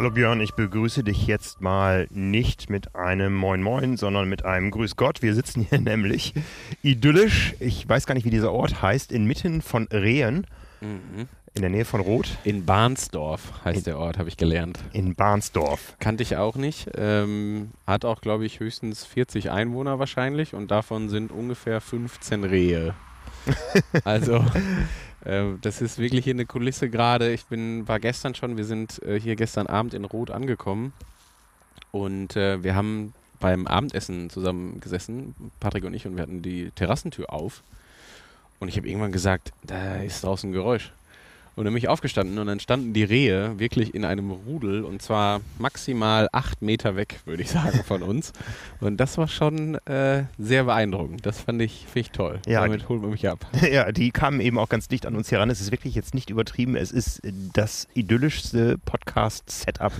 Hallo Björn, ich begrüße dich jetzt mal nicht mit einem Moin Moin, sondern mit einem Grüß Gott. Wir sitzen hier nämlich idyllisch, ich weiß gar nicht, wie dieser Ort heißt, inmitten von Rehen, in der Nähe von Roth, In Barnsdorf heißt der Ort, habe ich gelernt. in Barnsdorf. Kannte ich auch nicht. Ähm, hat auch, glaube ich, höchstens 40 Einwohner wahrscheinlich und davon sind ungefähr 15 Rehe. also, äh, das ist wirklich hier eine Kulisse gerade. Ich bin, war gestern schon, wir sind äh, hier gestern Abend in Rot angekommen und äh, wir haben beim Abendessen zusammen gesessen, Patrick und ich, und wir hatten die Terrassentür auf. Und ich habe irgendwann gesagt, da ist draußen ein Geräusch. Und dann bin ich aufgestanden und dann standen die Rehe wirklich in einem Rudel und zwar maximal acht Meter weg, würde ich sagen, von uns. Und das war schon äh, sehr beeindruckend. Das fand ich, find ich toll. Ja, Damit holt man mich ab. Ja, die kamen eben auch ganz dicht an uns heran. Es ist wirklich jetzt nicht übertrieben. Es ist das idyllischste Podcast-Setup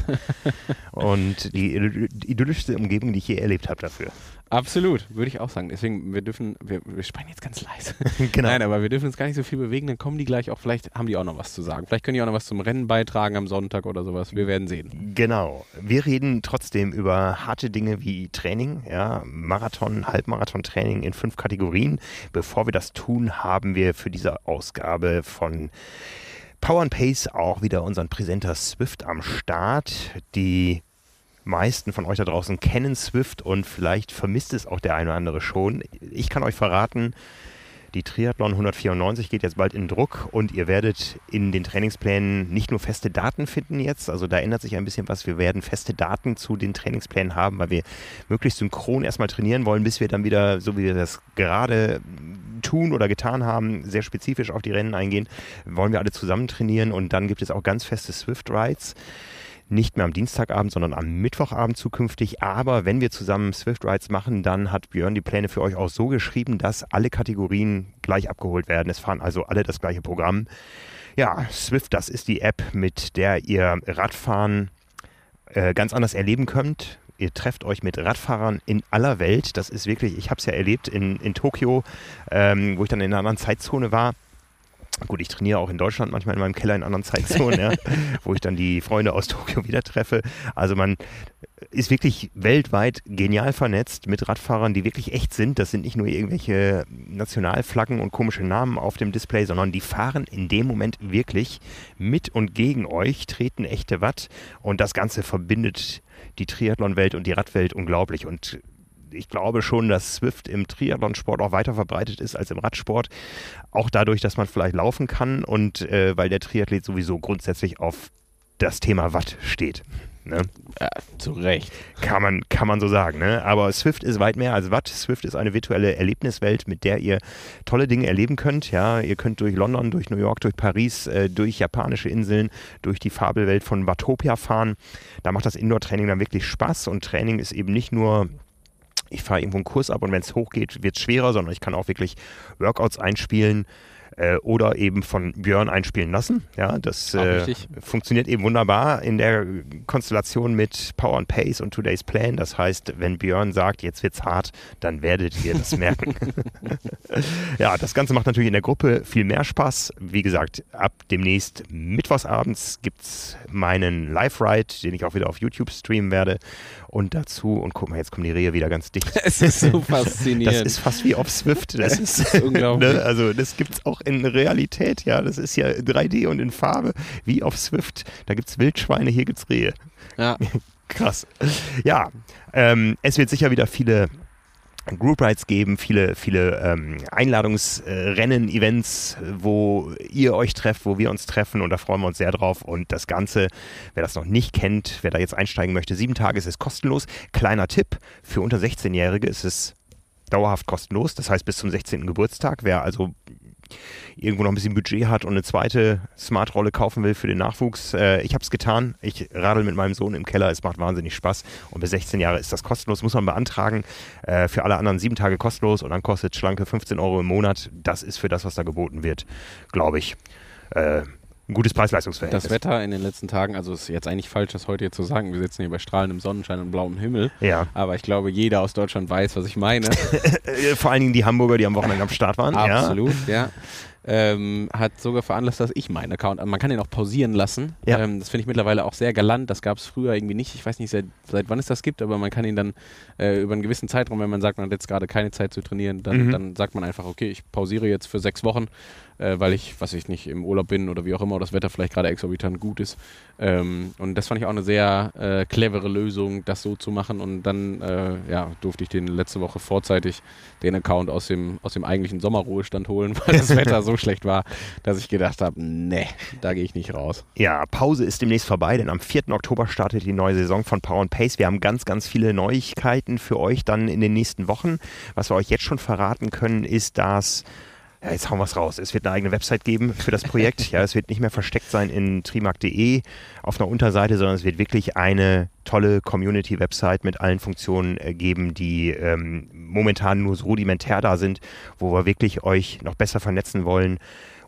und die idyllischste Umgebung, die ich je erlebt habe dafür. Absolut, würde ich auch sagen. Deswegen, wir dürfen, wir, wir sprechen jetzt ganz leise. Genau. Nein, aber wir dürfen uns gar nicht so viel bewegen, dann kommen die gleich auch, vielleicht haben die auch noch was zu sagen. Vielleicht können die auch noch was zum Rennen beitragen am Sonntag oder sowas. Wir werden sehen. Genau. Wir reden trotzdem über harte Dinge wie Training, ja, Marathon, Halbmarathon-Training in fünf Kategorien. Bevor wir das tun, haben wir für diese Ausgabe von Power and Pace auch wieder unseren Präsenter Swift am Start. Die meisten von euch da draußen kennen Swift und vielleicht vermisst es auch der eine oder andere schon. Ich kann euch verraten, die Triathlon 194 geht jetzt bald in Druck und ihr werdet in den Trainingsplänen nicht nur feste Daten finden jetzt, also da ändert sich ein bisschen was. Wir werden feste Daten zu den Trainingsplänen haben, weil wir möglichst synchron erstmal trainieren wollen, bis wir dann wieder, so wie wir das gerade tun oder getan haben, sehr spezifisch auf die Rennen eingehen, wollen wir alle zusammen trainieren und dann gibt es auch ganz feste Swift Rides nicht mehr am Dienstagabend, sondern am Mittwochabend zukünftig. Aber wenn wir zusammen Swift Rides machen, dann hat Björn die Pläne für euch auch so geschrieben, dass alle Kategorien gleich abgeholt werden. Es fahren also alle das gleiche Programm. Ja, Swift, das ist die App, mit der ihr Radfahren äh, ganz anders erleben könnt. Ihr trefft euch mit Radfahrern in aller Welt. Das ist wirklich, ich habe es ja erlebt in, in Tokio, ähm, wo ich dann in einer anderen Zeitzone war. Gut, ich trainiere auch in Deutschland manchmal in meinem Keller in anderen Zeitzonen, ja, wo ich dann die Freunde aus Tokio wieder treffe. Also man ist wirklich weltweit genial vernetzt mit Radfahrern, die wirklich echt sind. Das sind nicht nur irgendwelche Nationalflaggen und komische Namen auf dem Display, sondern die fahren in dem Moment wirklich mit und gegen euch, treten echte Watt und das Ganze verbindet die Triathlon-Welt und die Radwelt unglaublich. Und ich glaube schon, dass Swift im Triathlonsport auch weiter verbreitet ist als im Radsport. Auch dadurch, dass man vielleicht laufen kann und äh, weil der Triathlet sowieso grundsätzlich auf das Thema Watt steht. Ne? Ja, zu Recht. Kann man, kann man so sagen. Ne? Aber Swift ist weit mehr als Watt. Swift ist eine virtuelle Erlebniswelt, mit der ihr tolle Dinge erleben könnt. Ja, ihr könnt durch London, durch New York, durch Paris, äh, durch japanische Inseln, durch die Fabelwelt von Watopia fahren. Da macht das Indoor-Training dann wirklich Spaß und Training ist eben nicht nur ich fahre irgendwo einen Kurs ab und wenn es hochgeht, wird es schwerer, sondern ich kann auch wirklich Workouts einspielen äh, oder eben von Björn einspielen lassen. Ja, das Auch äh, funktioniert eben wunderbar in der Konstellation mit Power and Pace und Today's Plan. Das heißt, wenn Björn sagt, jetzt wird's hart, dann werdet ihr das merken. ja, das Ganze macht natürlich in der Gruppe viel mehr Spaß. Wie gesagt, ab demnächst mittwochsabends gibt's meinen Live-Ride, den ich auch wieder auf YouTube streamen werde. Und dazu, und guck mal, jetzt kommen die Rehe wieder ganz dicht. Es ist so faszinierend. Das ist fast wie auf Swift. Das ist, ist unglaublich. Ne? Also das gibt es auch in Realität, ja. Das ist ja 3D und in Farbe, wie auf Swift. Da gibt es Wildschweine, hier gibt es Rehe. ja. Krass. Ja, ähm, es wird sicher wieder viele Group Rides geben, viele, viele ähm, Einladungsrennen, Events, wo ihr euch trefft, wo wir uns treffen und da freuen wir uns sehr drauf. Und das Ganze, wer das noch nicht kennt, wer da jetzt einsteigen möchte, sieben Tage ist es kostenlos. Kleiner Tipp, für unter 16-Jährige ist es dauerhaft kostenlos, das heißt bis zum 16. Geburtstag. Wer also irgendwo noch ein bisschen Budget hat und eine zweite Smart-Rolle kaufen will für den Nachwuchs. Äh, ich habe es getan. Ich radel mit meinem Sohn im Keller. Es macht wahnsinnig Spaß. Und bis 16 Jahre ist das kostenlos. Muss man beantragen. Äh, für alle anderen sieben Tage kostenlos und dann kostet schlanke 15 Euro im Monat. Das ist für das, was da geboten wird, glaube ich. Äh, ein gutes Preis-Leistungsverhältnis. Das Wetter in den letzten Tagen, also ist jetzt eigentlich falsch, das heute hier zu sagen. Wir sitzen hier bei strahlendem Sonnenschein und blauem Himmel. Ja. Aber ich glaube, jeder aus Deutschland weiß, was ich meine. Vor allen Dingen die Hamburger, die am Wochenende am Start waren. Absolut, ja. Ähm, hat sogar veranlasst, dass ich meinen Account, man kann den auch pausieren lassen. Ja. Ähm, das finde ich mittlerweile auch sehr galant. Das gab es früher irgendwie nicht. Ich weiß nicht, seit, seit wann es das gibt, aber man kann ihn dann äh, über einen gewissen Zeitraum, wenn man sagt, man hat jetzt gerade keine Zeit zu trainieren, dann, Mhm. dann sagt man einfach, okay, ich pausiere jetzt für sechs Wochen, äh, weil ich, was ich nicht, im Urlaub bin oder wie auch immer, oder das Wetter vielleicht gerade exorbitant gut ist. Ähm, und das fand ich auch eine sehr äh, clevere Lösung, das so zu machen. Und dann äh, ja, durfte ich den letzte Woche vorzeitig den Account aus dem, aus dem eigentlichen Sommerruhestand holen, weil das Wetter so schlecht war, dass ich gedacht habe, nee, da gehe ich nicht raus. Ja, Pause ist demnächst vorbei, denn am 4. Oktober startet die neue Saison von Power and Pace. Wir haben ganz, ganz viele Neuigkeiten für euch dann in den nächsten Wochen. Was wir euch jetzt schon verraten können, ist, dass ja, jetzt hauen wir es raus. Es wird eine eigene Website geben für das Projekt. ja, es wird nicht mehr versteckt sein in trimark.de auf einer Unterseite, sondern es wird wirklich eine tolle Community-Website mit allen Funktionen äh, geben, die ähm, momentan nur so rudimentär da sind, wo wir wirklich euch noch besser vernetzen wollen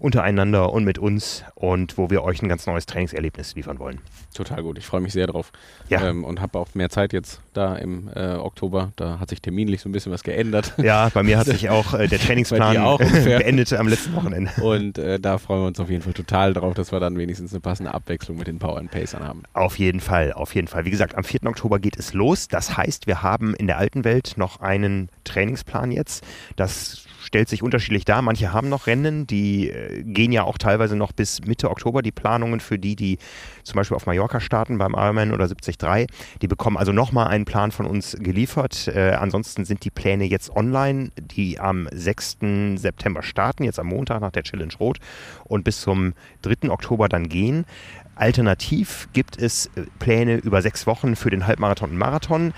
untereinander und mit uns und wo wir euch ein ganz neues Trainingserlebnis liefern wollen. Total gut, ich freue mich sehr drauf. Ja. Ähm, und habe auch mehr Zeit jetzt da im äh, Oktober. Da hat sich terminlich so ein bisschen was geändert. Ja, bei mir hat sich auch äh, der Trainingsplan auch beendet am letzten Wochenende. Und äh, da freuen wir uns auf jeden Fall total drauf, dass wir dann wenigstens eine passende Abwechslung mit den Power and Pacern haben. Auf jeden Fall, auf jeden Fall. Wie gesagt, am 4. Oktober geht es los. Das heißt, wir haben in der alten Welt noch einen Trainingsplan jetzt. Das stellt sich unterschiedlich dar. Manche haben noch Rennen, die äh, gehen ja auch teilweise noch bis Mitte Oktober, die Planungen für die, die zum Beispiel auf Mallorca starten beim Ironman oder 73. Die bekommen also nochmal einen Plan von uns geliefert. Äh, ansonsten sind die Pläne jetzt online, die am 6. September starten, jetzt am Montag nach der Challenge Rot und bis zum 3. Oktober dann gehen. Alternativ gibt es äh, Pläne über sechs Wochen für den Halbmarathon und Marathon.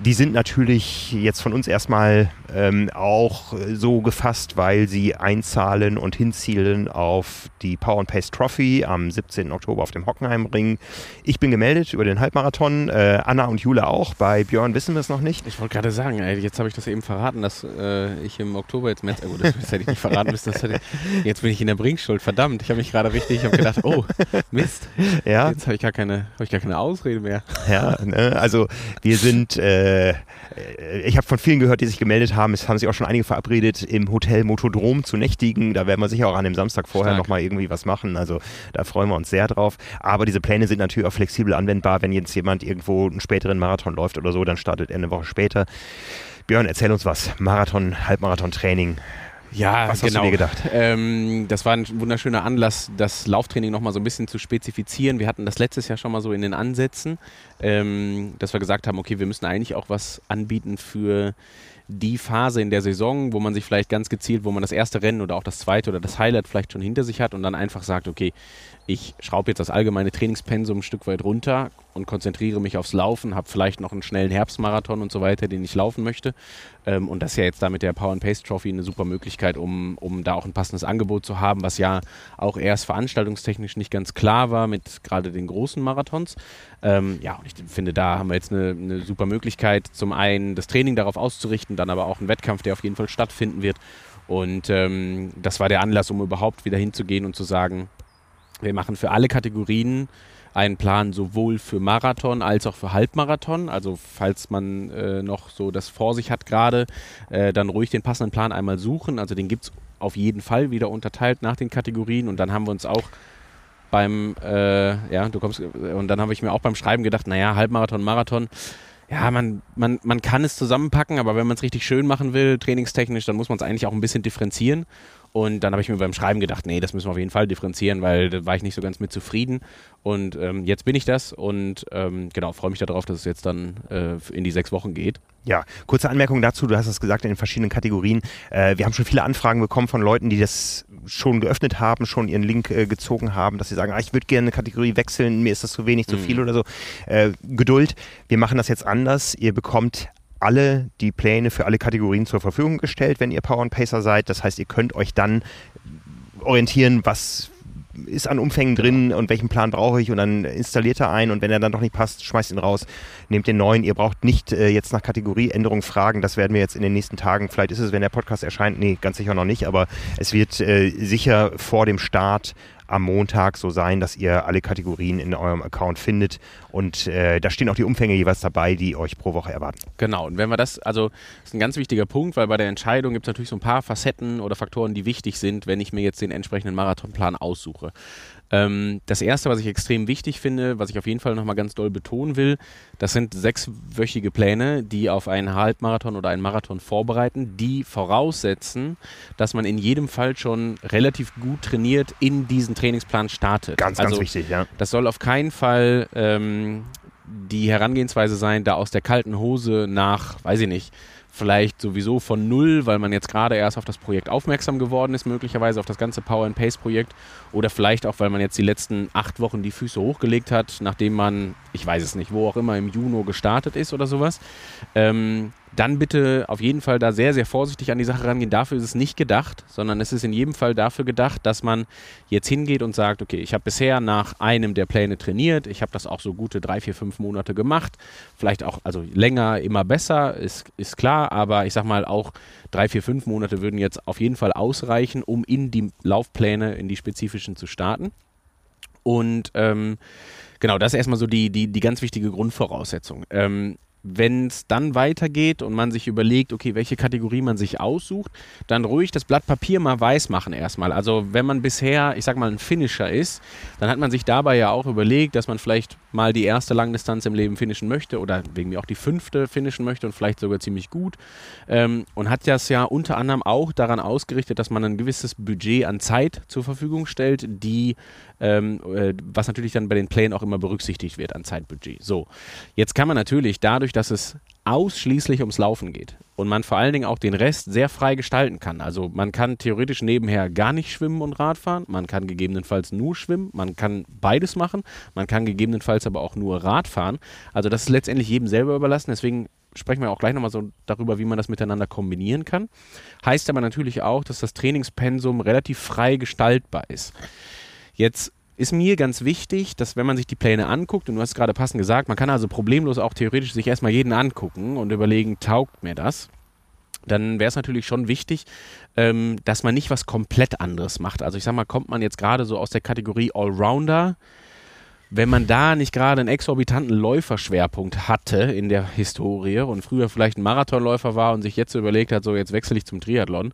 Die sind natürlich jetzt von uns erstmal ähm, auch äh, so gefasst, weil sie einzahlen und hinzielen auf die Power and Pace Trophy am 17. Oktober auf dem Hockenheimring. Ich bin gemeldet über den Halbmarathon, äh, Anna und Jule auch. Bei Björn wissen wir es noch nicht. Ich wollte gerade sagen, ey, jetzt habe ich das eben verraten, dass äh, ich im Oktober jetzt März, äh, gut, das, hätte ich nicht verraten müssen, das hätte, jetzt bin ich in der Bringschuld, verdammt, ich habe mich gerade richtig, ich gedacht, oh, Mist, Ja, jetzt habe ich, gar keine- hab ich gar keine Ausrede mehr. Ja, ne? also wir sind, äh, äh, ich habe von vielen gehört, die sich gemeldet haben, es haben sich auch schon einige verabredet, im Hotel Motodrom zu nächtigen. Da werden wir sicher auch an dem Samstag vorher nochmal irgendwie was machen. Also da freuen wir uns sehr drauf. Aber diese Pläne sind natürlich auch flexibel anwendbar. Wenn jetzt jemand irgendwo einen späteren Marathon läuft oder so, dann startet er eine Woche später. Björn, erzähl uns was. Marathon, Halbmarathon-Training. Ja, Was hast du genau. dir gedacht? Ähm, das war ein wunderschöner Anlass, das Lauftraining nochmal so ein bisschen zu spezifizieren. Wir hatten das letztes Jahr schon mal so in den Ansätzen, ähm, dass wir gesagt haben, okay, wir müssen eigentlich auch was anbieten für die Phase in der Saison, wo man sich vielleicht ganz gezielt, wo man das erste Rennen oder auch das zweite oder das Highlight vielleicht schon hinter sich hat und dann einfach sagt, okay, ich schraube jetzt das allgemeine Trainingspensum ein Stück weit runter und konzentriere mich aufs Laufen, habe vielleicht noch einen schnellen Herbstmarathon und so weiter, den ich laufen möchte. Ähm, und das ist ja jetzt da mit der Power and Pace Trophy eine super Möglichkeit, um, um da auch ein passendes Angebot zu haben, was ja auch erst veranstaltungstechnisch nicht ganz klar war mit gerade den großen Marathons. Ähm, ja, und ich finde, da haben wir jetzt eine, eine super Möglichkeit, zum einen das Training darauf auszurichten, dann aber auch einen Wettkampf, der auf jeden Fall stattfinden wird. Und ähm, das war der Anlass, um überhaupt wieder hinzugehen und zu sagen, wir machen für alle Kategorien einen Plan sowohl für Marathon als auch für Halbmarathon. Also falls man äh, noch so das vor sich hat gerade, äh, dann ruhig den passenden Plan einmal suchen. Also den gibt es auf jeden Fall wieder unterteilt nach den Kategorien. Und dann haben wir uns auch beim, äh, ja, du kommst, und dann habe ich mir auch beim Schreiben gedacht, naja, Halbmarathon, Marathon, ja, man, man, man kann es zusammenpacken, aber wenn man es richtig schön machen will, trainingstechnisch, dann muss man es eigentlich auch ein bisschen differenzieren. Und dann habe ich mir beim Schreiben gedacht, nee, das müssen wir auf jeden Fall differenzieren, weil da war ich nicht so ganz mit zufrieden. Und ähm, jetzt bin ich das und ähm, genau, freue mich darauf, dass es jetzt dann äh, in die sechs Wochen geht. Ja, kurze Anmerkung dazu, du hast es gesagt in den verschiedenen Kategorien. Äh, wir haben schon viele Anfragen bekommen von Leuten, die das schon geöffnet haben, schon ihren Link äh, gezogen haben, dass sie sagen, ah, ich würde gerne eine Kategorie wechseln, mir ist das zu wenig, zu viel oder so. Äh, Geduld, wir machen das jetzt anders. Ihr bekommt alle die Pläne für alle Kategorien zur Verfügung gestellt, wenn ihr Power and Pacer seid. Das heißt, ihr könnt euch dann orientieren, was ist an Umfängen drin und welchen Plan brauche ich. Und dann installiert er einen und wenn er dann doch nicht passt, schmeißt ihn raus, nehmt den neuen. Ihr braucht nicht äh, jetzt nach Kategorieänderung fragen, das werden wir jetzt in den nächsten Tagen, vielleicht ist es, wenn der Podcast erscheint, nee, ganz sicher noch nicht, aber es wird äh, sicher vor dem Start am Montag so sein, dass ihr alle Kategorien in eurem Account findet und äh, da stehen auch die Umfänge jeweils dabei, die euch pro Woche erwarten. Genau, und wenn wir das, also das ist ein ganz wichtiger Punkt, weil bei der Entscheidung gibt es natürlich so ein paar Facetten oder Faktoren, die wichtig sind, wenn ich mir jetzt den entsprechenden Marathonplan aussuche. Ähm, das erste, was ich extrem wichtig finde, was ich auf jeden Fall nochmal ganz doll betonen will, das sind sechswöchige Pläne, die auf einen Halbmarathon oder einen Marathon vorbereiten, die voraussetzen, dass man in jedem Fall schon relativ gut trainiert in diesen Trainingsplan startet. Ganz, also, ganz wichtig, ja. Das soll auf keinen Fall ähm, die Herangehensweise sein, da aus der kalten Hose nach, weiß ich nicht, vielleicht sowieso von null, weil man jetzt gerade erst auf das Projekt aufmerksam geworden ist, möglicherweise auf das ganze Power and Pace Projekt oder vielleicht auch, weil man jetzt die letzten acht Wochen die Füße hochgelegt hat, nachdem man, ich weiß es nicht, wo auch immer im Juni gestartet ist oder sowas. Ähm, dann bitte auf jeden Fall da sehr, sehr vorsichtig an die Sache rangehen. Dafür ist es nicht gedacht, sondern es ist in jedem Fall dafür gedacht, dass man jetzt hingeht und sagt, okay, ich habe bisher nach einem der Pläne trainiert, ich habe das auch so gute drei, vier, fünf Monate gemacht, vielleicht auch, also länger immer besser, ist, ist klar, aber ich sag mal auch drei, vier, fünf Monate würden jetzt auf jeden Fall ausreichen, um in die Laufpläne, in die spezifischen zu starten. Und ähm, genau, das ist erstmal so die, die, die ganz wichtige Grundvoraussetzung. Ähm, wenn es dann weitergeht und man sich überlegt, okay, welche Kategorie man sich aussucht, dann ruhig das Blatt Papier mal weiß machen erstmal. Also wenn man bisher, ich sag mal, ein Finisher ist, dann hat man sich dabei ja auch überlegt, dass man vielleicht mal die erste Langdistanz im Leben finishen möchte oder wegen mir auch die fünfte finishen möchte und vielleicht sogar ziemlich gut. Ähm, und hat das ja unter anderem auch daran ausgerichtet, dass man ein gewisses Budget an Zeit zur Verfügung stellt, die ähm, äh, was natürlich dann bei den Plänen auch immer berücksichtigt wird an Zeitbudget. So, jetzt kann man natürlich dadurch, dass es ausschließlich ums Laufen geht und man vor allen Dingen auch den Rest sehr frei gestalten kann. Also man kann theoretisch nebenher gar nicht schwimmen und Radfahren, man kann gegebenenfalls nur schwimmen, man kann beides machen, man kann gegebenenfalls aber auch nur Radfahren. Also das ist letztendlich jedem selber überlassen, deswegen sprechen wir auch gleich nochmal so darüber, wie man das miteinander kombinieren kann. Heißt aber natürlich auch, dass das Trainingspensum relativ frei gestaltbar ist. Jetzt ist mir ganz wichtig, dass wenn man sich die Pläne anguckt, und du hast es gerade passend gesagt, man kann also problemlos auch theoretisch sich erstmal jeden angucken und überlegen, taugt mir das? Dann wäre es natürlich schon wichtig, ähm, dass man nicht was komplett anderes macht. Also ich sag mal, kommt man jetzt gerade so aus der Kategorie Allrounder, wenn man da nicht gerade einen exorbitanten Läuferschwerpunkt hatte in der Historie und früher vielleicht ein Marathonläufer war und sich jetzt überlegt hat, so jetzt wechsle ich zum Triathlon,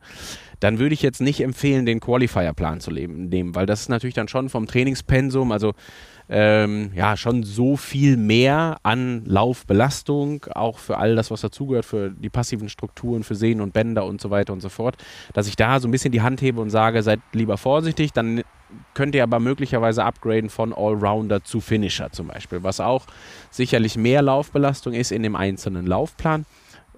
dann würde ich jetzt nicht empfehlen, den Qualifier-Plan zu nehmen, weil das ist natürlich dann schon vom Trainingspensum, also ähm, ja, schon so viel mehr an Laufbelastung, auch für all das, was dazugehört, für die passiven Strukturen, für Sehnen und Bänder und so weiter und so fort, dass ich da so ein bisschen die Hand hebe und sage, seid lieber vorsichtig, dann könnt ihr aber möglicherweise upgraden von Allrounder zu Finisher zum Beispiel, was auch sicherlich mehr Laufbelastung ist in dem einzelnen Laufplan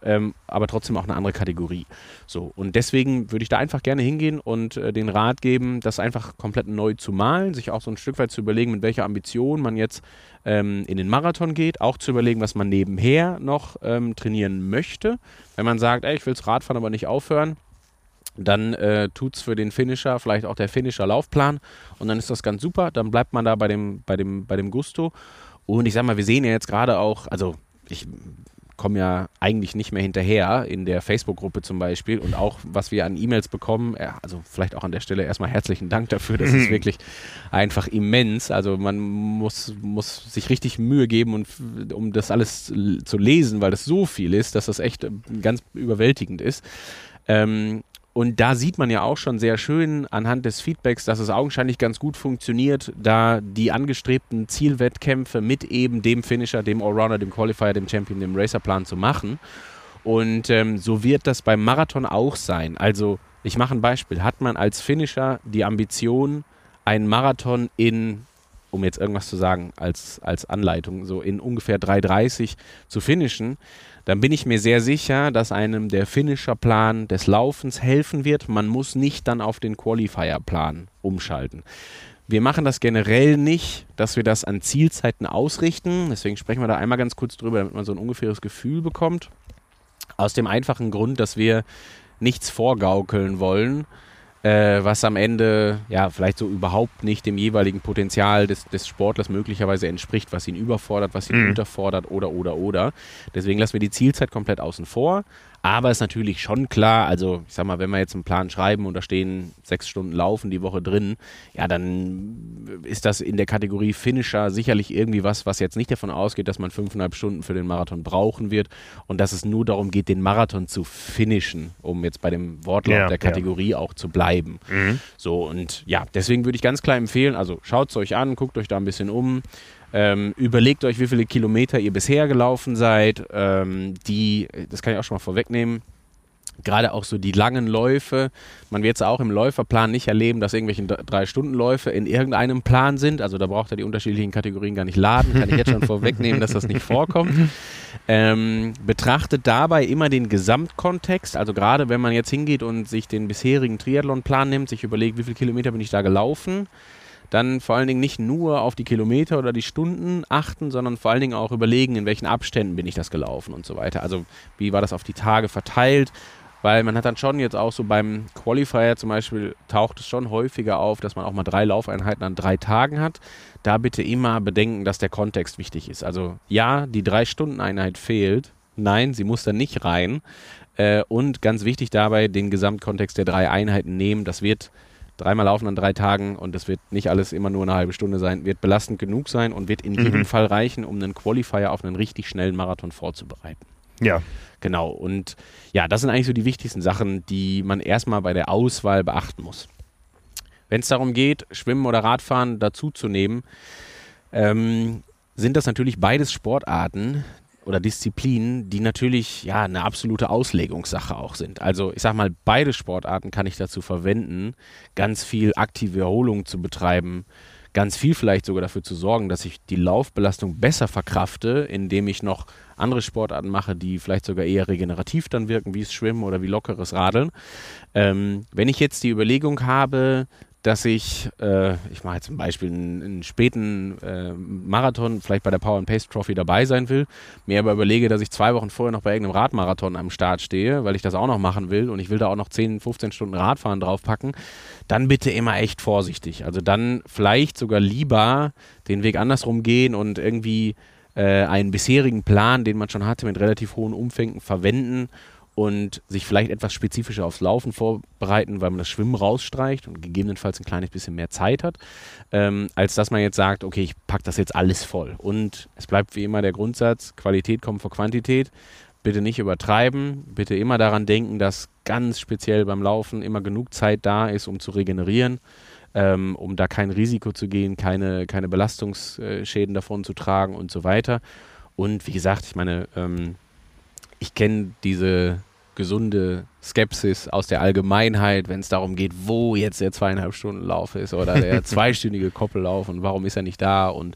ähm, aber trotzdem auch eine andere Kategorie. So, und deswegen würde ich da einfach gerne hingehen und äh, den Rat geben, das einfach komplett neu zu malen, sich auch so ein Stück weit zu überlegen, mit welcher Ambition man jetzt ähm, in den Marathon geht, auch zu überlegen, was man nebenher noch ähm, trainieren möchte. Wenn man sagt, ey, ich will das Radfahren aber nicht aufhören, dann äh, tut es für den Finisher vielleicht auch der Finisher-Laufplan und dann ist das ganz super. Dann bleibt man da bei dem, bei dem, bei dem Gusto. Und ich sag mal, wir sehen ja jetzt gerade auch, also ich komme ja eigentlich nicht mehr hinterher in der Facebook-Gruppe zum Beispiel und auch was wir an E-Mails bekommen, also vielleicht auch an der Stelle erstmal herzlichen Dank dafür, das ist wirklich einfach immens. Also man muss, muss sich richtig Mühe geben, und, um das alles zu lesen, weil das so viel ist, dass das echt ganz überwältigend ist. Ähm, und da sieht man ja auch schon sehr schön anhand des Feedbacks, dass es augenscheinlich ganz gut funktioniert, da die angestrebten Zielwettkämpfe mit eben dem Finisher, dem Allrounder, dem Qualifier, dem Champion, dem Racerplan zu machen. Und ähm, so wird das beim Marathon auch sein. Also ich mache ein Beispiel, hat man als Finisher die Ambition, einen Marathon in, um jetzt irgendwas zu sagen, als, als Anleitung, so in ungefähr 3,30 zu finishen, dann bin ich mir sehr sicher, dass einem der Finisher-Plan des Laufens helfen wird. Man muss nicht dann auf den Qualifier-Plan umschalten. Wir machen das generell nicht, dass wir das an Zielzeiten ausrichten. Deswegen sprechen wir da einmal ganz kurz drüber, damit man so ein ungefähres Gefühl bekommt. Aus dem einfachen Grund, dass wir nichts vorgaukeln wollen, äh, was am Ende ja vielleicht so überhaupt nicht dem jeweiligen Potenzial des, des Sportlers möglicherweise entspricht, was ihn überfordert, was ihn Mhm. unterfordert oder oder oder. Deswegen lassen wir die Zielzeit komplett außen vor. Aber ist natürlich schon klar, also ich sag mal, wenn wir jetzt einen Plan schreiben und da stehen sechs Stunden Laufen die Woche drin, ja, dann ist das in der Kategorie Finisher sicherlich irgendwie was, was jetzt nicht davon ausgeht, dass man fünfeinhalb Stunden für den Marathon brauchen wird und dass es nur darum geht, den Marathon zu finishen, um jetzt bei dem Wortlaut Ja, der ja. Kategorie auch zu bleiben. So, und ja, deswegen würde ich ganz klar empfehlen, also schaut es euch an, guckt euch da ein bisschen um. Ähm, überlegt euch, wie viele Kilometer ihr bisher gelaufen seid. Ähm, die, das kann ich auch schon mal vorwegnehmen. Gerade auch so die langen Läufe. Man wird es auch im Läuferplan nicht erleben, dass irgendwelche Drei-Stunden-Läufe in irgendeinem Plan sind. Also da braucht er die unterschiedlichen Kategorien gar nicht laden. Kann ich jetzt schon vorwegnehmen, dass das nicht vorkommt. Ähm, betrachtet dabei immer den Gesamtkontext. Also gerade wenn man jetzt hingeht und sich den bisherigen Triathlon-Plan nimmt, sich überlegt, wie viele Kilometer bin ich da gelaufen, dann vor allen Dingen nicht nur auf die Kilometer oder die Stunden achten, sondern vor allen Dingen auch überlegen, in welchen Abständen bin ich das gelaufen und so weiter. Also wie war das auf die Tage verteilt? Weil man hat dann schon jetzt auch so beim Qualifier zum Beispiel taucht es schon häufiger auf, dass man auch mal drei Laufeinheiten an drei Tagen hat. Da bitte immer bedenken, dass der Kontext wichtig ist. Also ja, die Drei-Stunden-Einheit fehlt. Nein, sie muss da nicht rein. Äh, und ganz wichtig dabei, den Gesamtkontext der drei Einheiten nehmen. Das wird dreimal laufen an drei Tagen und das wird nicht alles immer nur eine halbe Stunde sein, wird belastend genug sein und wird in jedem Fall reichen, um einen Qualifier auf einen richtig schnellen Marathon vorzubereiten. Ja, Genau, und ja, das sind eigentlich so die wichtigsten Sachen, die man erstmal bei der Auswahl beachten muss. Wenn es darum geht, Schwimmen oder Radfahren dazuzunehmen, ähm, sind das natürlich beides Sportarten oder Disziplinen, die natürlich ja eine absolute Auslegungssache auch sind. Also ich sag mal, beide Sportarten kann ich dazu verwenden, ganz viel aktive Erholung zu betreiben, ganz viel vielleicht sogar dafür zu sorgen, dass ich die Laufbelastung besser verkrafte, indem ich noch andere Sportarten mache, die vielleicht sogar eher regenerativ dann wirken, wie es Schwimmen oder wie lockeres Radeln. Ähm, wenn ich jetzt die Überlegung habe, dass ich, äh, ich mache jetzt zum Beispiel einen, einen späten äh, Marathon, vielleicht bei der Power and Pace Trophy dabei sein will, mir aber überlege, dass ich zwei Wochen vorher noch bei irgendeinem Radmarathon am Start stehe, weil ich das auch noch machen will und ich will da auch noch 10, 15 Stunden Radfahren draufpacken, dann bitte immer echt vorsichtig. Also dann vielleicht sogar lieber den Weg andersrum gehen und irgendwie äh, einen bisherigen Plan, den man schon hatte, mit relativ hohen Umfängen verwenden und sich vielleicht etwas spezifischer aufs Laufen vorbereiten, weil man das Schwimmen rausstreicht und gegebenenfalls ein kleines bisschen mehr Zeit hat, ähm, als dass man jetzt sagt, okay, ich packe das jetzt alles voll. Und es bleibt wie immer der Grundsatz, Qualität kommt vor Quantität. Bitte nicht übertreiben, bitte immer daran denken, dass ganz speziell beim Laufen immer genug Zeit da ist, um zu regenerieren, ähm, um da kein Risiko zu gehen, keine, keine Belastungsschäden davon zu tragen und so weiter. Und wie gesagt, ich meine, ähm, ich kenne diese gesunde Skepsis aus der Allgemeinheit, wenn es darum geht, wo jetzt der zweieinhalb Stunden Lauf ist oder der zweistündige Koppellauf und warum ist er nicht da und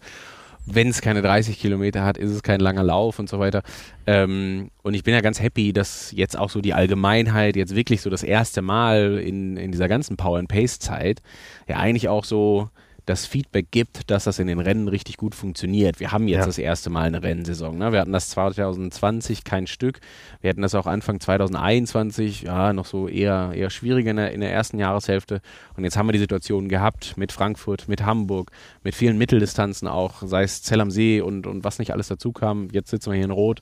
wenn es keine 30 Kilometer hat, ist es kein langer Lauf und so weiter. Ähm, und ich bin ja ganz happy, dass jetzt auch so die Allgemeinheit jetzt wirklich so das erste Mal in, in dieser ganzen Power and Pace Zeit ja eigentlich auch so das Feedback gibt, dass das in den Rennen richtig gut funktioniert. Wir haben jetzt Ja. das erste Mal eine Rennsaison. Ne? Wir hatten das 2020 kein Stück. Wir hatten das auch Anfang 2021, ja, noch so eher, eher schwieriger in der, in der ersten Jahreshälfte. Und jetzt haben wir die Situation gehabt mit Frankfurt, mit Hamburg, mit vielen Mitteldistanzen auch, sei es Zell am See und, und was nicht alles dazu kam. Jetzt sitzen wir hier in Rot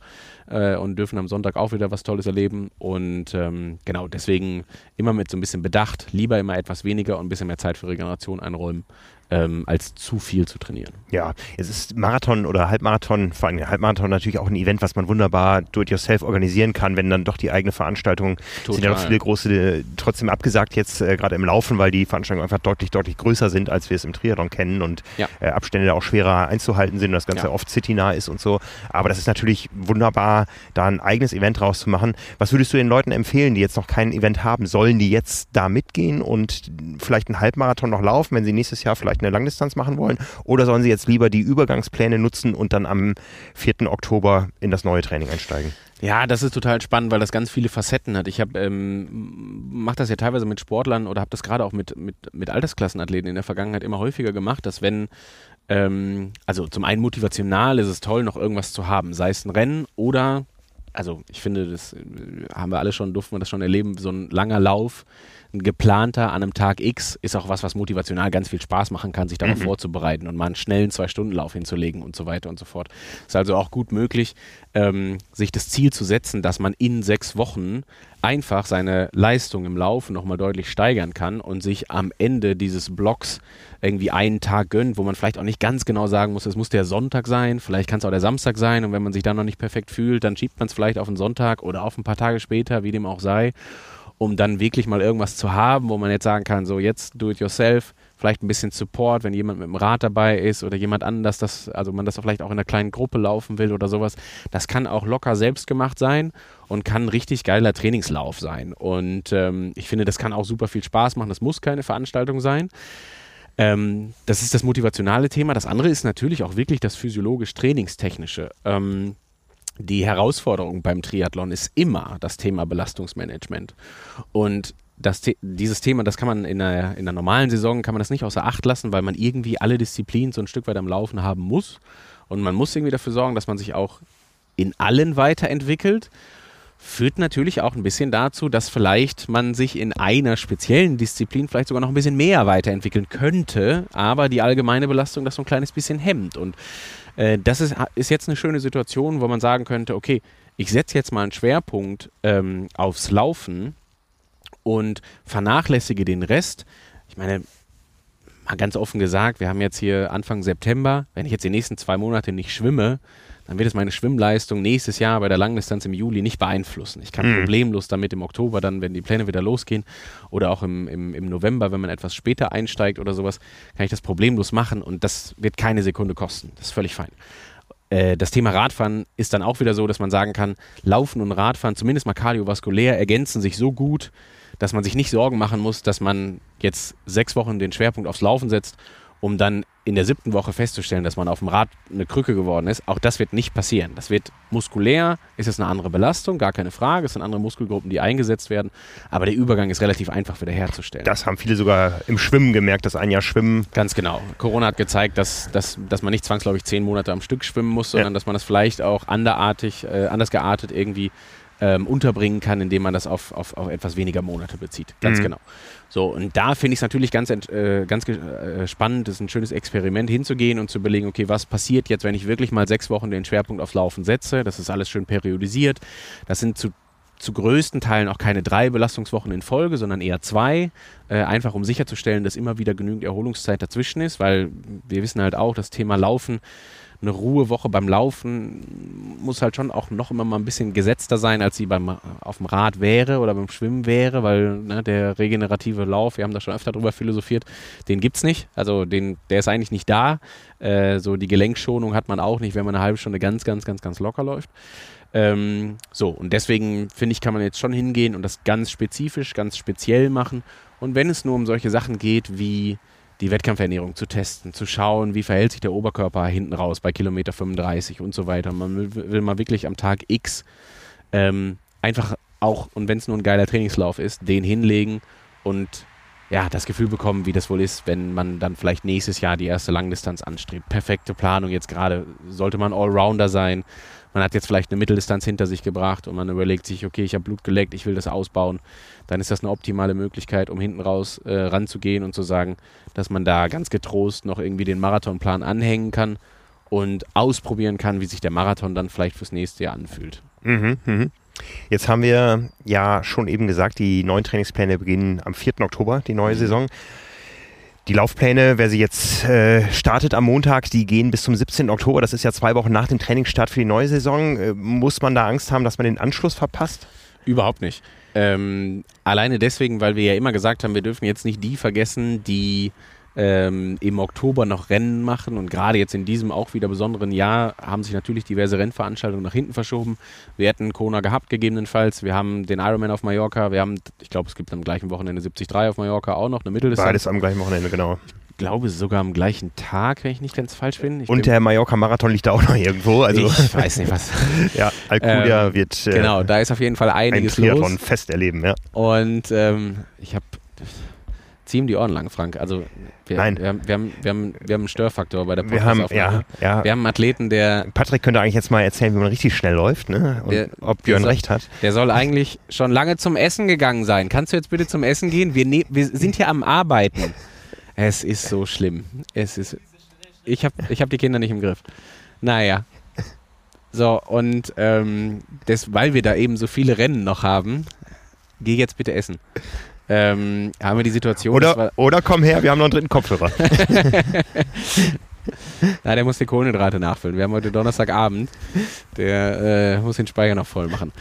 äh, und dürfen am Sonntag auch wieder was Tolles erleben. Und ähm, genau, deswegen immer mit so ein bisschen Bedacht, lieber immer etwas weniger und ein bisschen mehr Zeit für Regeneration einräumen. ähm, als zu viel zu trainieren. Ja, es ist Marathon oder Halbmarathon, vor allem Halbmarathon natürlich auch ein Event, was man wunderbar do-it-yourself organisieren kann, wenn dann doch die eigene Veranstaltung, Total. sind ja noch viele große trotzdem abgesagt jetzt äh, gerade im Laufen, weil die Veranstaltungen einfach deutlich, deutlich größer sind, als wir es im Triathlon kennen und ja. äh, Abstände auch schwerer einzuhalten sind und das Ganze ja. oft citynah ist und so. Aber das ist natürlich wunderbar, da ein eigenes Event rauszumachen. Was würdest du den Leuten empfehlen, die jetzt noch kein Event haben? Sollen die jetzt da mitgehen und vielleicht einen Halbmarathon noch laufen, wenn sie nächstes Jahr vielleicht eine Langdistanz machen wollen? Oder sollen sie jetzt lieber die Übergangspläne nutzen und dann am 4. Oktober in das neue Training einsteigen? Ja, das ist total spannend, weil das ganz viele Facetten hat. Ich habe ähm, mache das ja teilweise mit Sportlern oder habe das gerade auch mit, mit, mit Altersklassenathleten in der Vergangenheit immer häufiger gemacht, dass wenn ähm, also zum einen motivational ist es toll, noch irgendwas zu haben, sei es ein Rennen oder also ich finde, das äh, haben wir alle schon, durften wir das schon erleben, so ein langer Lauf ein geplanter an einem Tag X ist auch was, was motivational ganz viel Spaß machen kann, sich darauf mhm. vorzubereiten und mal einen schnellen Zwei-Stunden-Lauf hinzulegen und so weiter und so fort. Ist also auch gut möglich, ähm, sich das Ziel zu setzen, dass man in sechs Wochen einfach seine Leistung im Laufen nochmal deutlich steigern kann und sich am Ende dieses Blocks irgendwie einen Tag gönnt, wo man vielleicht auch nicht ganz genau sagen muss, es muss der Sonntag sein, vielleicht kann es auch der Samstag sein und wenn man sich dann noch nicht perfekt fühlt, dann schiebt man es vielleicht auf den Sonntag oder auf ein paar Tage später, wie dem auch sei um dann wirklich mal irgendwas zu haben, wo man jetzt sagen kann, so jetzt do it yourself, vielleicht ein bisschen Support, wenn jemand mit dem Rad dabei ist oder jemand anders, das, also man das vielleicht auch in einer kleinen Gruppe laufen will oder sowas. Das kann auch locker selbst gemacht sein und kann ein richtig geiler Trainingslauf sein. Und ähm, ich finde, das kann auch super viel Spaß machen. Das muss keine Veranstaltung sein. Ähm, das ist das motivationale Thema. Das andere ist natürlich auch wirklich das physiologisch-trainingstechnische. Ähm, die Herausforderung beim Triathlon ist immer das Thema Belastungsmanagement. Und das, dieses Thema, das kann man in einer, in einer normalen Saison, kann man das nicht außer Acht lassen, weil man irgendwie alle Disziplinen so ein Stück weit am Laufen haben muss. Und man muss irgendwie dafür sorgen, dass man sich auch in allen weiterentwickelt. Führt natürlich auch ein bisschen dazu, dass vielleicht man sich in einer speziellen Disziplin vielleicht sogar noch ein bisschen mehr weiterentwickeln könnte, aber die allgemeine Belastung das so ein kleines bisschen hemmt. Und äh, das ist, ist jetzt eine schöne Situation, wo man sagen könnte, okay, ich setze jetzt mal einen Schwerpunkt ähm, aufs Laufen und vernachlässige den Rest. Ich meine, mal ganz offen gesagt, wir haben jetzt hier Anfang September, wenn ich jetzt die nächsten zwei Monate nicht schwimme, dann wird es meine Schwimmleistung nächstes Jahr bei der Langdistanz im Juli nicht beeinflussen. Ich kann mhm. problemlos damit im Oktober dann, wenn die Pläne wieder losgehen oder auch im, im, im November, wenn man etwas später einsteigt oder sowas, kann ich das problemlos machen und das wird keine Sekunde kosten. Das ist völlig fein äh, das Thema Radfahren ist dann auch wieder so, dass man sagen kann, Laufen und Radfahren, zumindest mal kardiovaskulär, ergänzen sich so gut, dass man sich nicht Sorgen machen muss, dass man jetzt sechs Wochen den Schwerpunkt aufs Laufen setzt um dann in der siebten Woche festzustellen, dass man auf dem Rad eine Krücke geworden ist. Auch das wird nicht passieren. Das wird muskulär, ist es eine andere Belastung, gar keine Frage. Es sind andere Muskelgruppen, die eingesetzt werden. Aber der Übergang ist relativ einfach wieder herzustellen. Das haben viele sogar im Schwimmen gemerkt, dass ein Jahr Schwimmen. Ganz genau. Corona hat gezeigt, dass, dass, dass man nicht zwangsläufig zehn Monate am Stück schwimmen muss, sondern ja. dass man das vielleicht auch anderartig, äh, anders geartet irgendwie ähm, unterbringen kann, indem man das auf, auf, auf etwas weniger Monate bezieht. Ganz mhm. genau. So, und da finde ich es natürlich ganz, äh, ganz äh, spannend, das ist ein schönes Experiment hinzugehen und zu überlegen, okay, was passiert jetzt, wenn ich wirklich mal sechs Wochen den Schwerpunkt aufs Laufen setze? Das ist alles schön periodisiert. Das sind zu zu größten Teilen auch keine drei Belastungswochen in Folge, sondern eher zwei, äh, einfach um sicherzustellen, dass immer wieder genügend Erholungszeit dazwischen ist, weil wir wissen halt auch, das Thema Laufen eine Ruhewoche beim Laufen muss halt schon auch noch immer mal ein bisschen gesetzter sein, als sie beim auf dem Rad wäre oder beim Schwimmen wäre, weil ne, der regenerative Lauf, wir haben da schon öfter drüber philosophiert, den gibt es nicht. Also den, der ist eigentlich nicht da. Äh, so die Gelenkschonung hat man auch nicht, wenn man eine halbe Stunde ganz, ganz, ganz, ganz locker läuft. Ähm, so, und deswegen finde ich, kann man jetzt schon hingehen und das ganz spezifisch, ganz speziell machen. Und wenn es nur um solche Sachen geht wie die Wettkampfernährung zu testen, zu schauen, wie verhält sich der Oberkörper hinten raus bei Kilometer 35 und so weiter. Man will, will mal wirklich am Tag X ähm, einfach auch, und wenn es nur ein geiler Trainingslauf ist, den hinlegen und ja, das Gefühl bekommen, wie das wohl ist, wenn man dann vielleicht nächstes Jahr die erste Langdistanz anstrebt. Perfekte Planung jetzt gerade, sollte man Allrounder sein, man hat jetzt vielleicht eine Mitteldistanz hinter sich gebracht und man überlegt sich, okay, ich habe Blut geleckt, ich will das ausbauen, dann ist das eine optimale Möglichkeit, um hinten raus äh, ranzugehen und zu sagen, dass man da ganz getrost noch irgendwie den Marathonplan anhängen kann und ausprobieren kann, wie sich der Marathon dann vielleicht fürs nächste Jahr anfühlt. Mhm, mh. Jetzt haben wir ja schon eben gesagt, die neuen Trainingspläne beginnen am 4. Oktober, die neue mhm. Saison. Die Laufpläne, wer sie jetzt äh, startet am Montag, die gehen bis zum 17. Oktober. Das ist ja zwei Wochen nach dem Trainingsstart für die neue Saison. Äh, muss man da Angst haben, dass man den Anschluss verpasst? Überhaupt nicht. Ähm, alleine deswegen, weil wir ja immer gesagt haben, wir dürfen jetzt nicht die vergessen, die ähm, im Oktober noch Rennen machen und gerade jetzt in diesem auch wieder besonderen Jahr haben sich natürlich diverse Rennveranstaltungen nach hinten verschoben. Wir hätten Kona gehabt gegebenenfalls, wir haben den Ironman auf Mallorca, wir haben, ich glaube es gibt am gleichen Wochenende 73 auf Mallorca auch noch, eine Mitteldistanz. Beides am gleichen Wochenende, genau. Ich glaube sogar am gleichen Tag, wenn ich nicht ganz falsch bin. Ich und der Mallorca-Marathon liegt da auch noch irgendwo. Also ich weiß nicht was. ja, Alcudia Ähm, wird äh, genau, da ist auf jeden Fall ein einiges Triathlon los. fest erleben, ja. Und ähm, ich habe zieh ihm die Ohren lang, Frank. Also wir, Nein. wir, haben, wir, haben, wir, haben, wir haben einen Störfaktor bei der Wir haben, ja, ja. Wir haben einen Athleten, der, Patrick könnte eigentlich jetzt mal erzählen, wie man richtig schnell läuft, ne? Und Der- ob Björn der- recht hat. der soll eigentlich schon lange zum Essen gegangen sein. Kannst du jetzt bitte zum Essen gehen? Wir, ne wir sind hier am Arbeiten. Es ist so schlimm. Es ist. Ich habe ich hab die Kinder nicht im Griff. Naja. So, und ähm, das, weil wir da eben so viele Rennen noch haben, geh jetzt bitte essen. Ähm, haben wir die Situation, dass wir, Oder, oder komm her, wir haben noch einen dritten Kopfhörer. Na, der muss die Kohlenhydrate nachfüllen. Wir haben heute Donnerstagabend. Der äh, muss den Speicher noch voll machen.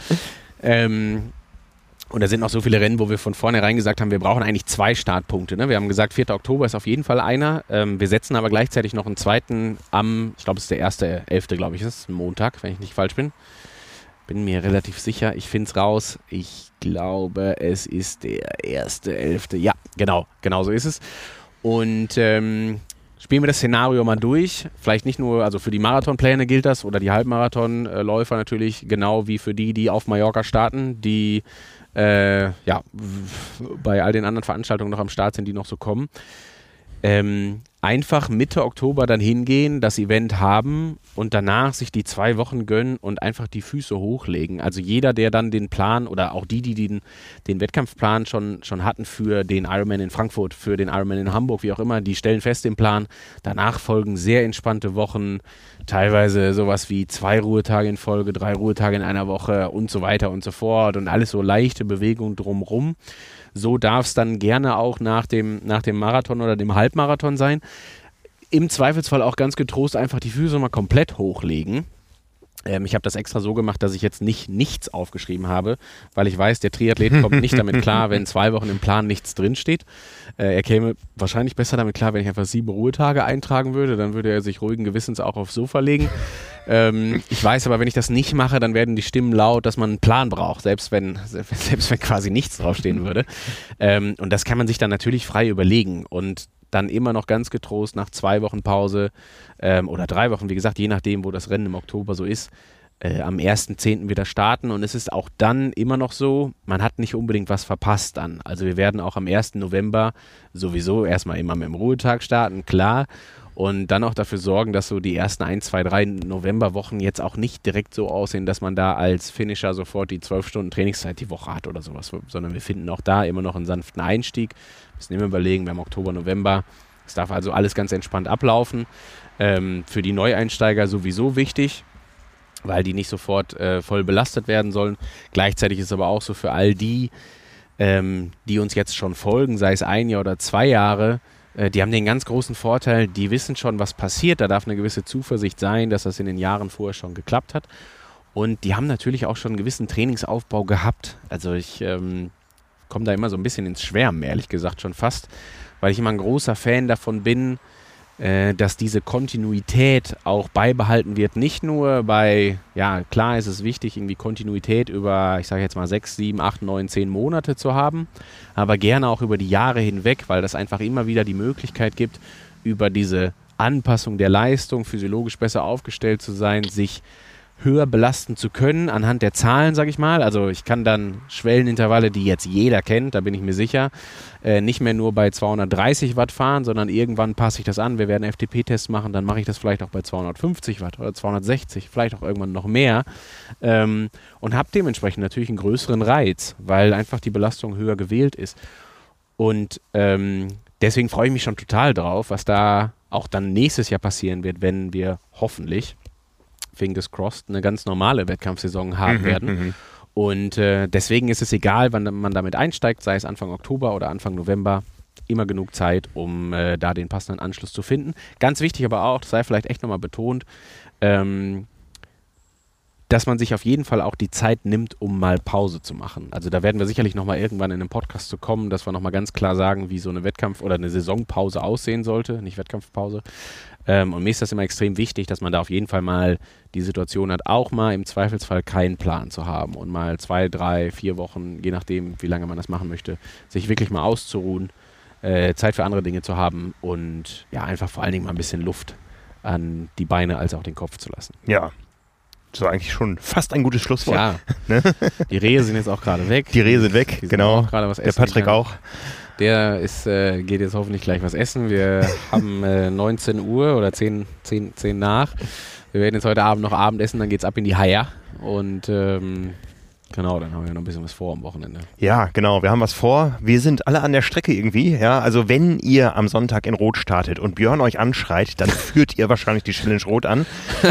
Ähm, und da sind noch so viele Rennen, wo wir von vornherein gesagt haben, wir brauchen eigentlich zwei Startpunkte. Ne? Wir haben gesagt, 4. Oktober ist auf jeden Fall einer. Ähm, wir setzen aber gleichzeitig noch einen zweiten am, ich glaube, es ist der erste, 11. glaube ich, ist Montag, wenn ich nicht falsch bin. Bin mir relativ sicher. Ich finde es raus. Ich glaube, es ist der erste, 11. Ja, genau, genau so ist es. Und ähm, spielen wir das Szenario mal durch. Vielleicht nicht nur, also für die Marathonpläne gilt das oder die Halbmarathonläufer natürlich, genau wie für die, die auf Mallorca starten, die äh, ja, bei all den anderen Veranstaltungen noch am Start sind, die noch so kommen. Ähm, einfach Mitte Oktober dann hingehen, das Event haben und danach sich die zwei Wochen gönnen und einfach die Füße hochlegen. Also jeder, der dann den Plan oder auch die, die den, den Wettkampfplan schon, schon hatten für den Ironman in Frankfurt, für den Ironman in Hamburg, wie auch immer, die stellen fest den Plan. Danach folgen sehr entspannte Wochen, teilweise sowas wie zwei Ruhetage in Folge, drei Ruhetage in einer Woche und so weiter und so fort und alles so leichte Bewegung drumrum. So darf es dann gerne auch nach dem, nach dem Marathon oder dem Halbmarathon sein. Im Zweifelsfall auch ganz getrost einfach die Füße mal komplett hochlegen. Ähm, ich habe das extra so gemacht, dass ich jetzt nicht nichts aufgeschrieben habe, weil ich weiß, der Triathlet kommt nicht damit klar, wenn zwei Wochen im Plan nichts drinsteht. Äh, er käme wahrscheinlich besser damit klar, wenn ich einfach sieben Ruhetage eintragen würde. Dann würde er sich ruhigen Gewissens auch aufs Sofa legen. Ähm, ich weiß aber, wenn ich das nicht mache, dann werden die Stimmen laut, dass man einen Plan braucht, selbst wenn, selbst wenn quasi nichts draufstehen würde. Ähm, und das kann man sich dann natürlich frei überlegen und dann immer noch ganz getrost nach zwei Wochen Pause ähm, oder drei Wochen, wie gesagt, je nachdem, wo das Rennen im Oktober so ist, äh, am 1.10. wieder starten. Und es ist auch dann immer noch so, man hat nicht unbedingt was verpasst dann. Also wir werden auch am 1. November sowieso erstmal immer mit dem Ruhetag starten, klar. Und dann auch dafür sorgen, dass so die ersten 1, 2, 3 Novemberwochen jetzt auch nicht direkt so aussehen, dass man da als Finisher sofort die 12 Stunden Trainingszeit die Woche hat oder sowas, sondern wir finden auch da immer noch einen sanften Einstieg. Müssen immer überlegen, wir haben Oktober, November. Es darf also alles ganz entspannt ablaufen. Ähm, für die Neueinsteiger sowieso wichtig, weil die nicht sofort äh, voll belastet werden sollen. Gleichzeitig ist aber auch so für all die, ähm, die uns jetzt schon folgen, sei es ein Jahr oder zwei Jahre, die haben den ganz großen Vorteil, die wissen schon, was passiert. Da darf eine gewisse Zuversicht sein, dass das in den Jahren vorher schon geklappt hat. Und die haben natürlich auch schon einen gewissen Trainingsaufbau gehabt. Also ich ähm, komme da immer so ein bisschen ins Schwärmen, ehrlich gesagt, schon fast, weil ich immer ein großer Fan davon bin, äh, dass diese Kontinuität auch beibehalten wird. Nicht nur bei, ja, klar ist es wichtig, irgendwie Kontinuität über, ich sage jetzt mal, sechs, sieben, acht, neun, zehn Monate zu haben, aber gerne auch über die Jahre hinweg, weil das einfach immer wieder die Möglichkeit gibt, über diese Anpassung der Leistung physiologisch besser aufgestellt zu sein, sich höher belasten zu können anhand der Zahlen, sage ich mal. Also ich kann dann Schwellenintervalle, die jetzt jeder kennt, da bin ich mir sicher, äh, nicht mehr nur bei 230 Watt fahren, sondern irgendwann passe ich das an. Wir werden FTP-Tests machen, dann mache ich das vielleicht auch bei 250 Watt oder 260, vielleicht auch irgendwann noch mehr ähm, und habe dementsprechend natürlich einen größeren Reiz, weil einfach die Belastung höher gewählt ist. Und ähm, deswegen freue ich mich schon total drauf, was da auch dann nächstes Jahr passieren wird, wenn wir hoffentlich fingers crossed, eine ganz normale Wettkampfsaison haben Mhm, werden. Und äh, deswegen ist es egal, wann man damit einsteigt, sei es Anfang Oktober oder Anfang November. immer genug Zeit, um äh, da den passenden Anschluss zu finden. Ganz wichtig aber auch, das sei vielleicht echt nochmal betont, ähm, dass man sich auf jeden Fall auch die Zeit nimmt, um mal Pause zu machen. Also da werden wir sicherlich nochmal irgendwann in einem Podcast zu kommen, dass wir nochmal ganz klar sagen, wie so eine Wettkampf- oder eine Saisonpause aussehen sollte, nicht Wettkampfpause. Ähm, und mir ist das immer extrem wichtig, dass man da auf jeden Fall mal die Situation hat, auch mal im Zweifelsfall keinen Plan zu haben und mal zwei, drei, vier Wochen, je nachdem, wie lange man das machen möchte, sich wirklich mal auszuruhen, äh, Zeit für andere Dinge zu haben und ja, einfach vor allen Dingen mal ein bisschen Luft an die Beine als auch den Kopf zu lassen. Ja. So eigentlich schon fast ein gutes Schlusswort. Ja, Ne? die Rehe sind jetzt auch gerade weg. Die Rehe sind weg, Die sind genau. was Der essen Patrick gegangen. auch. Der ist, äh, geht jetzt hoffentlich gleich was essen. Wir haben äh, 19 Uhr oder 10, 10, 10 nach. Wir werden jetzt heute Abend noch Abendessen, dann geht's ab in die Haier. Und ähm, genau, dann haben wir noch ein bisschen was vor am Wochenende. Ja, genau. Wir haben was vor. Wir sind alle an der Strecke irgendwie. Ja, also wenn ihr am Sonntag in Rot startet und Björn euch anschreit, dann führt ihr wahrscheinlich die Challenge Rot an.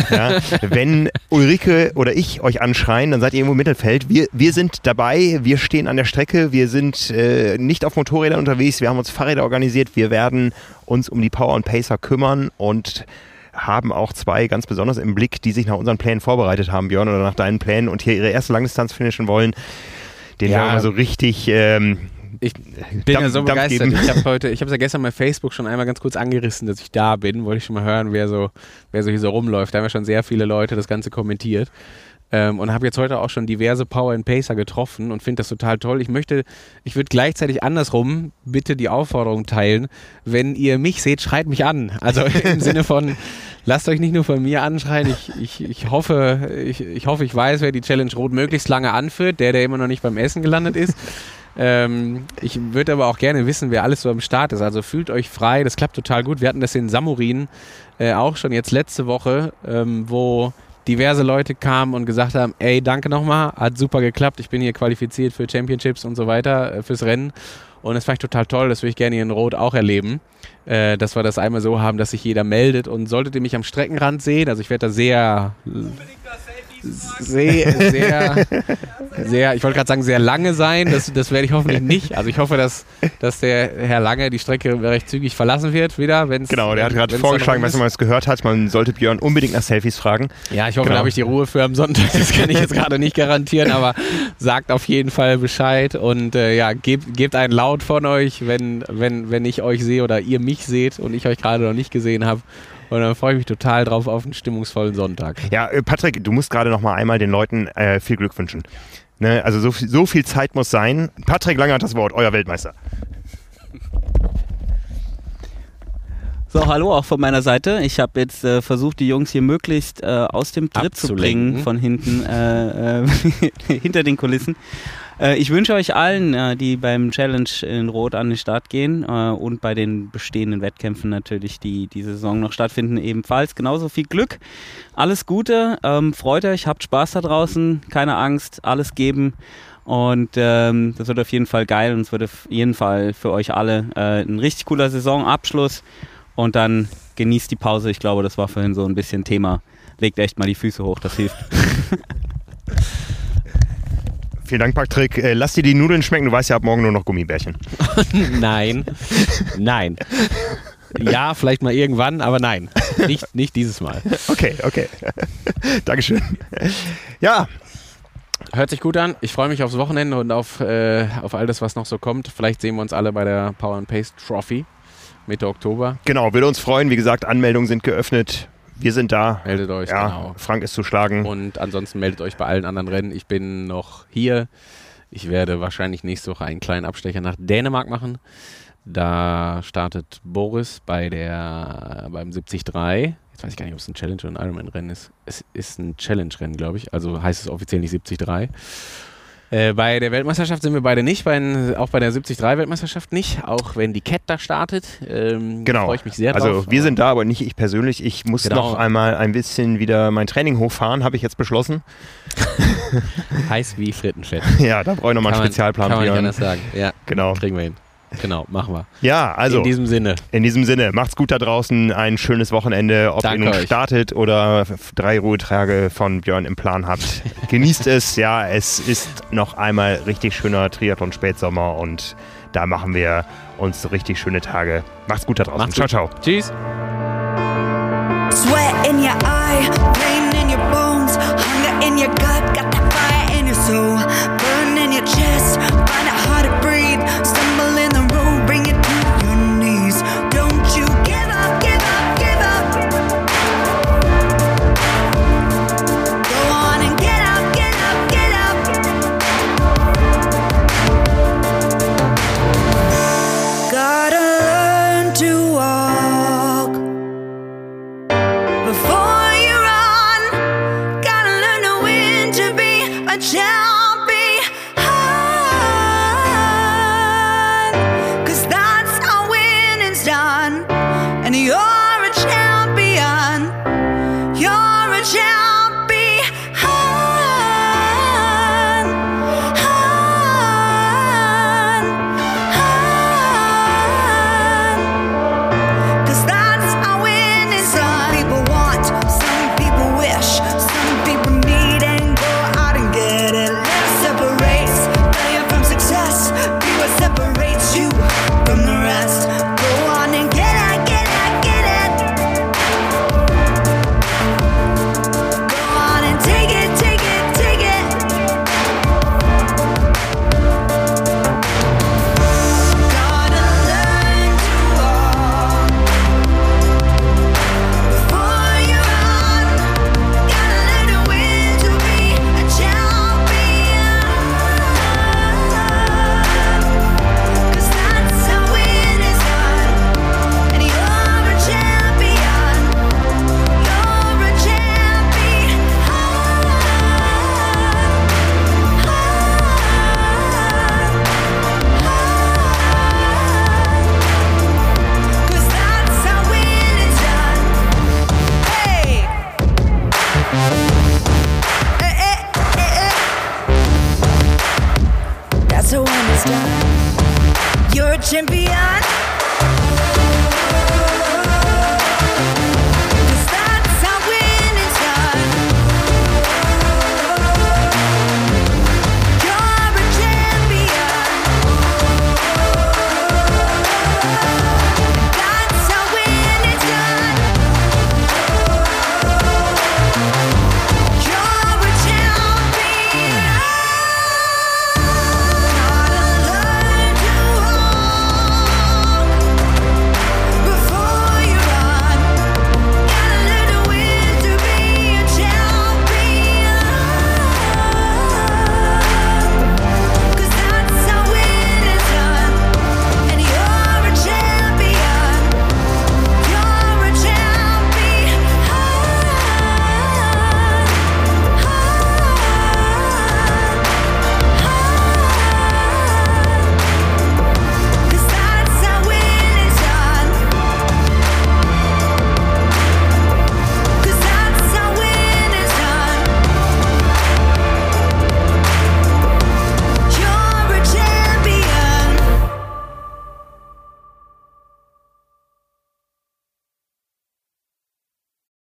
Ja, wenn Ulrike oder ich euch anschreien, dann seid ihr irgendwo im Mittelfeld. Wir, wir sind dabei. Wir stehen an der Strecke. Wir sind äh, nicht auf Motorrädern unterwegs. Wir haben uns Fahrräder organisiert. Wir werden uns um die Power und Pacer kümmern und haben auch zwei ganz besonders im Blick, die sich nach unseren Plänen vorbereitet haben, Björn, oder nach deinen Plänen und hier ihre erste Langdistanz finishen wollen. Den Ja. werden wir so richtig ähm, Ich bin Dampf- ja so begeistert. Ich habe heute, ich habe ja gestern bei Facebook schon einmal ganz kurz angerissen, dass ich da bin. Wollte ich schon mal hören, wer so, wer so hier so rumläuft. Da haben ja schon sehr viele Leute das Ganze kommentiert. Ähm, und habe jetzt heute auch schon diverse Power and Pacer getroffen und finde das total toll. Ich möchte, ich würde gleichzeitig andersrum bitte die Aufforderung teilen, wenn ihr mich seht, schreit mich an. Also im Sinne von, lasst euch nicht nur von mir anschreien. Ich, ich, ich, hoffe, ich, ich hoffe, ich weiß, wer die Challenge Rot möglichst lange anführt. Der, der immer noch nicht beim Essen gelandet ist. Ähm, ich würde aber auch gerne wissen, wer alles so am Start ist. Also fühlt euch frei, das klappt total gut. Wir hatten das in Samurin äh, auch schon jetzt letzte Woche, ähm, wo diverse Leute kamen und gesagt haben, ey, danke nochmal, hat super geklappt, ich bin hier qualifiziert für Championships und so weiter, äh, fürs Rennen. Und das fand ich total toll, das würde ich gerne hier in Rot auch erleben, äh, dass wir das einmal so haben, dass sich jeder meldet. Und solltet ihr mich am Streckenrand sehen, also ich werde da sehr sehr, sehr, sehr, ich wollte gerade sagen, sehr lange sein. Das, das werde ich hoffentlich nicht. Also ich hoffe, dass, dass der Herr Lange die Strecke recht zügig verlassen wird wieder. Wenn's, Genau, der hat gerade vorgeschlagen, rum man es gehört hat, man sollte Björn unbedingt nach Selfies fragen. Ja, ich hoffe, Genau. da habe ich die Ruhe für am Sonntag. Das kann ich jetzt gerade nicht garantieren, aber sagt auf jeden Fall Bescheid und äh, ja, gebt, gebt einen Laut von euch, wenn, wenn, wenn ich euch sehe oder ihr mich seht und ich euch gerade noch nicht gesehen habe. Und dann freue ich mich total drauf auf einen stimmungsvollen Sonntag. Ja, äh, Patrick, du musst gerade noch mal einmal den Leuten äh, viel Glück wünschen. Ne, also so, viel- so viel Zeit muss sein. Patrick Lange hat das Wort, euer Weltmeister. So, hallo auch von meiner Seite. Ich habe jetzt äh, versucht, die Jungs hier möglichst äh, aus dem Tritt zu bringen von hinten, äh, äh, hinter den Kulissen. Äh, ich wünsche euch allen, äh, die beim Challenge in Rot an den Start gehen äh, und bei den bestehenden Wettkämpfen natürlich, die diese Saison noch stattfinden, ebenfalls genauso viel Glück. Alles Gute, ähm, freut euch, habt Spaß da draußen, keine Angst, alles geben. Und ähm, das wird auf jeden Fall geil und es wird auf jeden Fall für euch alle ein richtig cooler Saisonabschluss. Und dann genießt die Pause. Ich glaube, das war vorhin so ein bisschen Thema. Legt echt mal die Füße hoch, das hilft. Vielen Dank, Patrick. Äh, lass dir die Nudeln schmecken, du weißt ja ab morgen nur noch Gummibärchen. Nein. Nein. Ja, vielleicht mal irgendwann, aber nein. Nicht, nicht dieses Mal. Okay, okay. Dankeschön. Ja, Hört sich gut an. Ich freue mich aufs Wochenende und auf, äh, auf all das, was noch so kommt. Vielleicht sehen wir uns alle bei der Power and Pace Trophy Mitte Oktober. genau, würde uns freuen. Wie gesagt, Anmeldungen sind geöffnet. Wir sind da. Meldet euch, Ja, genau. Frank ist zu schlagen. Und ansonsten meldet euch bei allen anderen Rennen. Ich bin noch hier. Ich werde wahrscheinlich nächste Woche einen kleinen Abstecher nach Dänemark machen. Da startet Boris bei der beim 73. Jetzt weiß ich gar nicht, ob es ein Challenge oder ein Ironman-Rennen ist. Es ist ein Challenge-Rennen, glaube ich. Also heißt es offiziell nicht 73. Äh, bei der Weltmeisterschaft sind wir beide nicht, bei, auch bei der 73-Weltmeisterschaft nicht, auch wenn die Cat da startet. Ähm, Genau. Freue ich mich sehr also drauf. wir aber- sind da, aber nicht ich persönlich. Ich muss Genau. noch einmal ein bisschen wieder mein Training hochfahren, habe ich jetzt beschlossen. heiß wie Frittenfett. Ja, da brauche ich nochmal einen Kann man- Spezialplan. Kann man nicht anders sagen. Ja, Genau. kriegen wir hin. Genau, machen wir. Ja, also. In diesem Sinne. In diesem Sinne. Macht's gut da draußen. Ein schönes Wochenende. Ob Danke ihr nun euch. startet oder drei Ruhetage von Björn im Plan habt. Genießt es. Ja, es ist noch einmal richtig schöner Triathlon-Spätsommer und da machen wir uns richtig schöne Tage. Macht's gut da draußen. Macht's ciao, ciao. Tschüss. Sweat in your eye, pain in your bones, hunger in your gut, got that fire in your soul.